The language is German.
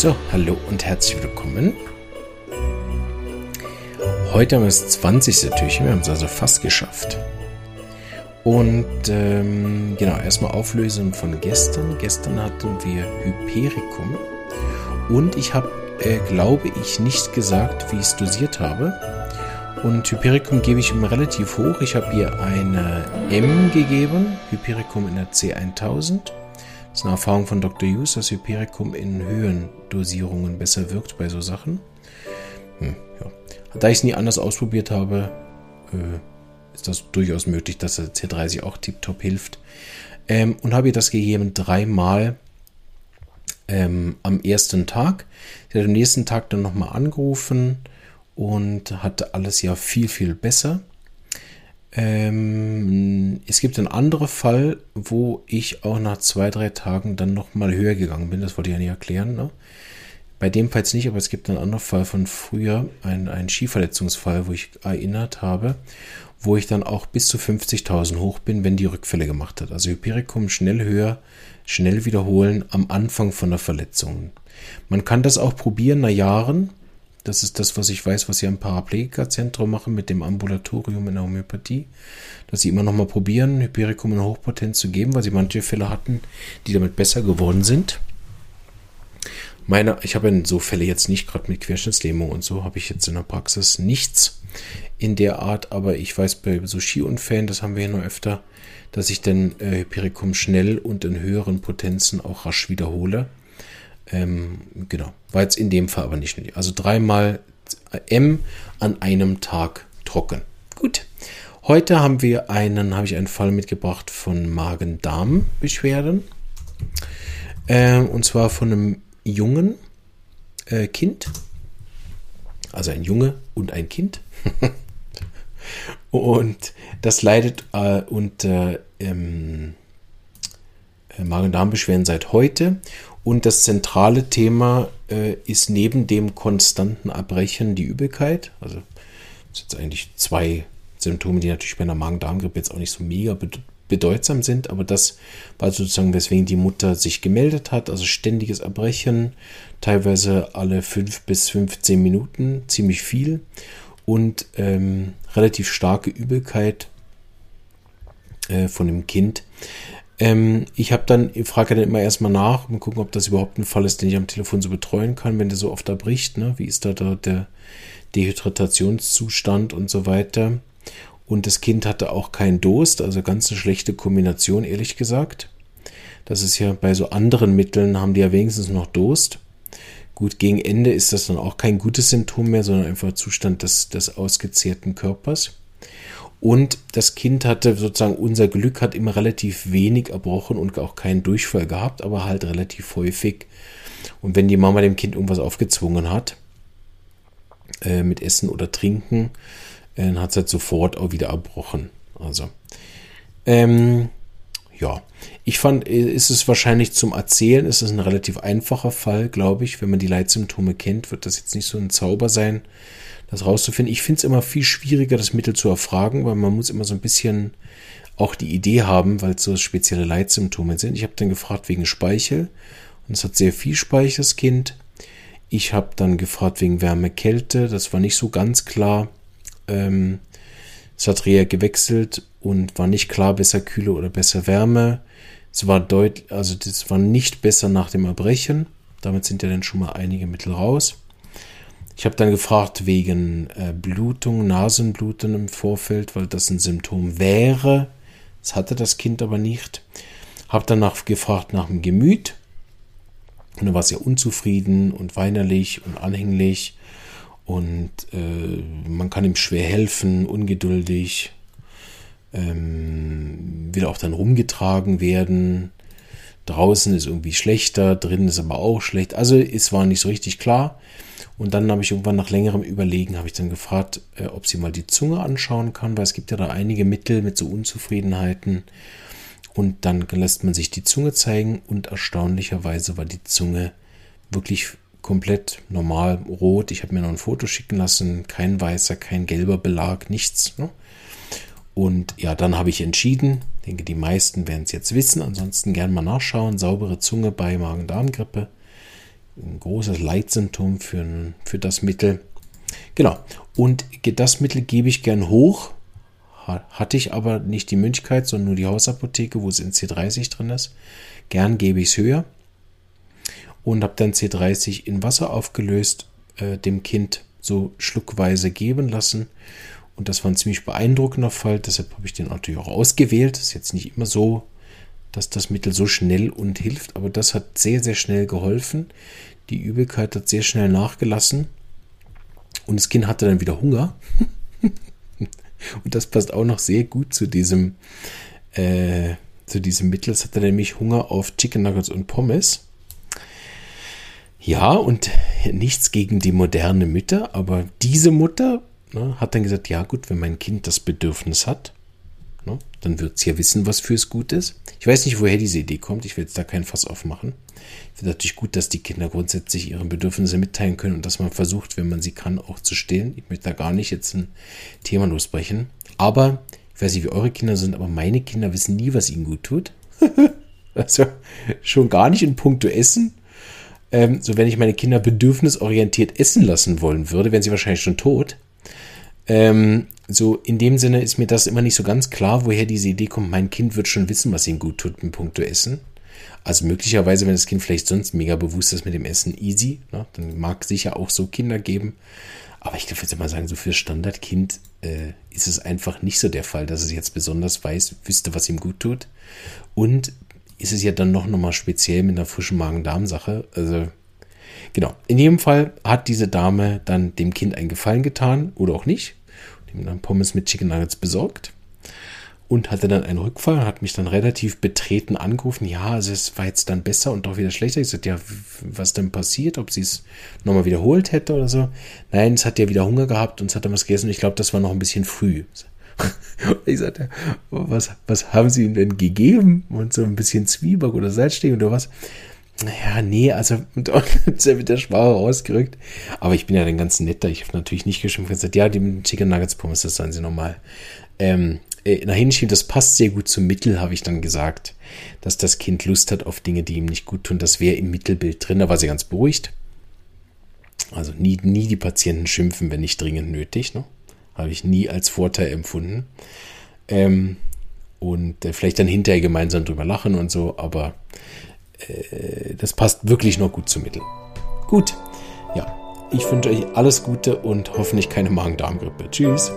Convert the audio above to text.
So, hallo und herzlich willkommen. Heute haben wir das 20. Türchen, wir haben es also fast geschafft. Und ähm, genau, erstmal Auflösung von gestern. Gestern hatten wir Hypericum. Und ich habe, äh, glaube ich, nicht gesagt, wie ich es dosiert habe. Und Hypericum gebe ich immer relativ hoch. Ich habe ihr eine M gegeben, Hypericum in der C1000. Das ist eine Erfahrung von Dr. Hughes, dass Hypericum in höheren Dosierungen besser wirkt bei so Sachen. Hm, ja. Da ich es nie anders ausprobiert habe, äh, ist das durchaus möglich, dass der C30 auch tiptop hilft. Ähm, und habe ihr das gegeben dreimal ähm, am ersten Tag. Sie hat am nächsten Tag dann nochmal angerufen und hatte alles ja viel, viel besser. Ähm, es gibt einen anderen Fall, wo ich auch nach zwei, drei Tagen dann nochmal höher gegangen bin. Das wollte ich ja nicht erklären. Ne? Bei dem Fall nicht, aber es gibt einen anderen Fall von früher, einen, einen Skiverletzungsfall, wo ich erinnert habe, wo ich dann auch bis zu 50.000 hoch bin, wenn die Rückfälle gemacht hat. Also Hypericum schnell höher, schnell wiederholen am Anfang von der Verletzung. Man kann das auch probieren nach Jahren. Das ist das, was ich weiß, was sie am Paraplegikerzentrum machen mit dem Ambulatorium in der Homöopathie. Dass sie immer noch mal probieren, Hypericum in Hochpotenz zu geben, weil sie manche Fälle hatten, die damit besser geworden sind. Meine, ich habe so Fälle jetzt nicht, gerade mit Querschnittslähmung und so, habe ich jetzt in der Praxis nichts in der Art, aber ich weiß bei so Skiunfällen, das haben wir ja noch öfter, dass ich dann äh, Hypericum schnell und in höheren Potenzen auch rasch wiederhole. Ähm, genau, war jetzt in dem Fall aber nicht. Also dreimal M an einem Tag trocken. Gut. Heute haben wir einen, habe ich einen Fall mitgebracht von Magen-Darm-Beschwerden. Ähm, und zwar von einem jungen äh, Kind, also ein Junge und ein Kind. und das leidet äh, unter ähm, äh, Magen-Darm-Beschwerden seit heute. Und das zentrale Thema äh, ist neben dem konstanten Erbrechen die Übelkeit. Also das sind eigentlich zwei Symptome, die natürlich bei einer Magen-Darm-Grippe jetzt auch nicht so mega bedeutsam sind, aber das war sozusagen, weswegen die Mutter sich gemeldet hat, also ständiges Erbrechen, teilweise alle 5 bis 15 Minuten, ziemlich viel und ähm, relativ starke Übelkeit äh, von dem Kind. Ähm, ich habe dann, ich frage dann immer erstmal nach und gucken, ob das überhaupt ein Fall ist, den ich am Telefon so betreuen kann, wenn der so oft erbricht, ne? wie ist da, da der Dehydratationszustand und so weiter. Und das Kind hatte auch keinen Durst, also ganz eine schlechte Kombination, ehrlich gesagt. Das ist ja bei so anderen Mitteln haben die ja wenigstens noch Durst. Gut, gegen Ende ist das dann auch kein gutes Symptom mehr, sondern einfach Zustand des, des ausgezehrten Körpers. Und das Kind hatte sozusagen unser Glück, hat immer relativ wenig erbrochen und auch keinen Durchfall gehabt, aber halt relativ häufig. Und wenn die Mama dem Kind irgendwas aufgezwungen hat, äh, mit Essen oder Trinken, dann hat es halt sofort auch wieder erbrochen. Also, ähm, ja, ich fand, ist es wahrscheinlich zum Erzählen, ist es ein relativ einfacher Fall, glaube ich. Wenn man die Leitsymptome kennt, wird das jetzt nicht so ein Zauber sein, das rauszufinden. Ich finde es immer viel schwieriger, das Mittel zu erfragen, weil man muss immer so ein bisschen auch die Idee haben, weil es so spezielle Leitsymptome sind. Ich habe dann gefragt wegen Speichel und es hat sehr viel Speichel, das Kind. Ich habe dann gefragt wegen Wärme, Kälte, das war nicht so ganz klar. Ähm, es hat Reha gewechselt und war nicht klar, besser Kühle oder besser Wärme. Es war deutlich, also das war nicht besser nach dem Erbrechen. Damit sind ja dann schon mal einige Mittel raus. Ich habe dann gefragt wegen äh, Blutung, Nasenbluten im Vorfeld, weil das ein Symptom wäre. Das hatte das Kind aber nicht. Habe danach gefragt nach dem Gemüt. Und dann war ja unzufrieden und weinerlich und anhänglich. Und äh, man kann ihm schwer helfen, ungeduldig, ähm, will auch dann rumgetragen werden. Draußen ist irgendwie schlechter, drinnen ist aber auch schlecht. Also es war nicht so richtig klar. Und dann habe ich irgendwann nach längerem Überlegen, habe ich dann gefragt, äh, ob sie mal die Zunge anschauen kann, weil es gibt ja da einige Mittel mit so Unzufriedenheiten. Und dann lässt man sich die Zunge zeigen und erstaunlicherweise war die Zunge wirklich komplett normal rot. Ich habe mir noch ein Foto schicken lassen, kein weißer, kein gelber Belag, nichts. Ne? Und ja, dann habe ich entschieden, denke, die meisten werden es jetzt wissen, ansonsten gerne mal nachschauen, saubere Zunge bei Magen-Darm-Grippe. Ein großes Leitsymptom für, für das Mittel. Genau. Und das Mittel gebe ich gern hoch. Hatte ich aber nicht die Möglichkeit, sondern nur die Hausapotheke, wo es in C30 drin ist. Gern gebe ich es höher. Und habe dann C30 in Wasser aufgelöst, äh, dem Kind so schluckweise geben lassen. Und das war ein ziemlich beeindruckender Fall. Deshalb habe ich den natürlich auch ausgewählt. Ist jetzt nicht immer so, dass das Mittel so schnell und hilft, aber das hat sehr, sehr schnell geholfen. Die Übelkeit hat sehr schnell nachgelassen. Und das Kind hatte dann wieder Hunger. und das passt auch noch sehr gut zu diesem, äh, zu diesem Mittel. Es hatte nämlich Hunger auf Chicken Nuggets und Pommes. Ja, und nichts gegen die moderne Mütter, aber diese Mutter ne, hat dann gesagt, ja gut, wenn mein Kind das Bedürfnis hat, ne, dann wird es ja wissen, was fürs gut ist. Ich weiß nicht, woher diese Idee kommt, ich will jetzt da kein Fass aufmachen. Ich finde natürlich gut, dass die Kinder grundsätzlich ihre Bedürfnisse mitteilen können und dass man versucht, wenn man sie kann, auch zu stillen. Ich möchte da gar nicht jetzt ein Thema losbrechen. Aber, ich weiß nicht, wie eure Kinder sind, aber meine Kinder wissen nie, was ihnen gut tut. also schon gar nicht in puncto Essen ähm, so, wenn ich meine Kinder bedürfnisorientiert essen lassen wollen würde, wären sie wahrscheinlich schon tot. Ähm, so, in dem Sinne ist mir das immer nicht so ganz klar, woher diese Idee kommt. Mein Kind wird schon wissen, was ihm gut tut mit Punkto Essen. Also möglicherweise, wenn das Kind vielleicht sonst mega bewusst ist mit dem Essen, easy, ne, dann mag es sicher auch so Kinder geben. Aber ich würde mal sagen, so für Standardkind äh, ist es einfach nicht so der Fall, dass es jetzt besonders weiß, wüsste, was ihm gut tut. Und ist es ja dann noch, noch mal speziell mit einer frischen Magen-Darm-Sache. Also, genau. In jedem Fall hat diese Dame dann dem Kind einen Gefallen getan oder auch nicht. Dem dann Pommes mit Chicken Nuggets besorgt und hatte dann einen Rückfall, hat mich dann relativ betreten angerufen. Ja, also es war jetzt dann besser und doch wieder schlechter. Ich sagte, ja, was denn passiert? Ob sie es nochmal wiederholt hätte oder so? Nein, es hat ja wieder Hunger gehabt und es hat dann was gegessen. Und ich glaube, das war noch ein bisschen früh. Ich sagte, was, was haben Sie ihm denn gegeben? Und so ein bisschen Zwieback oder Salzsteg oder was? Naja, nee, also und ist mit der Schwache rausgerückt. Aber ich bin ja dann ganz netter. Ich habe natürlich nicht geschimpft. Ich gesagt, ja, die Chicken Nuggets Pommes, das sollen Sie nochmal ähm, äh, nach hinschieben. Das passt sehr gut zum Mittel, habe ich dann gesagt. Dass das Kind Lust hat auf Dinge, die ihm nicht gut tun. Das wäre im Mittelbild drin. Da war sie ganz beruhigt. Also nie, nie die Patienten schimpfen, wenn nicht dringend nötig. Ne? Habe ich nie als Vorteil empfunden. Ähm, und äh, vielleicht dann hinterher gemeinsam drüber lachen und so, aber äh, das passt wirklich noch gut zum Mittel. Gut, ja, ich wünsche euch alles Gute und hoffentlich keine Magen-Darm-Grippe. Tschüss.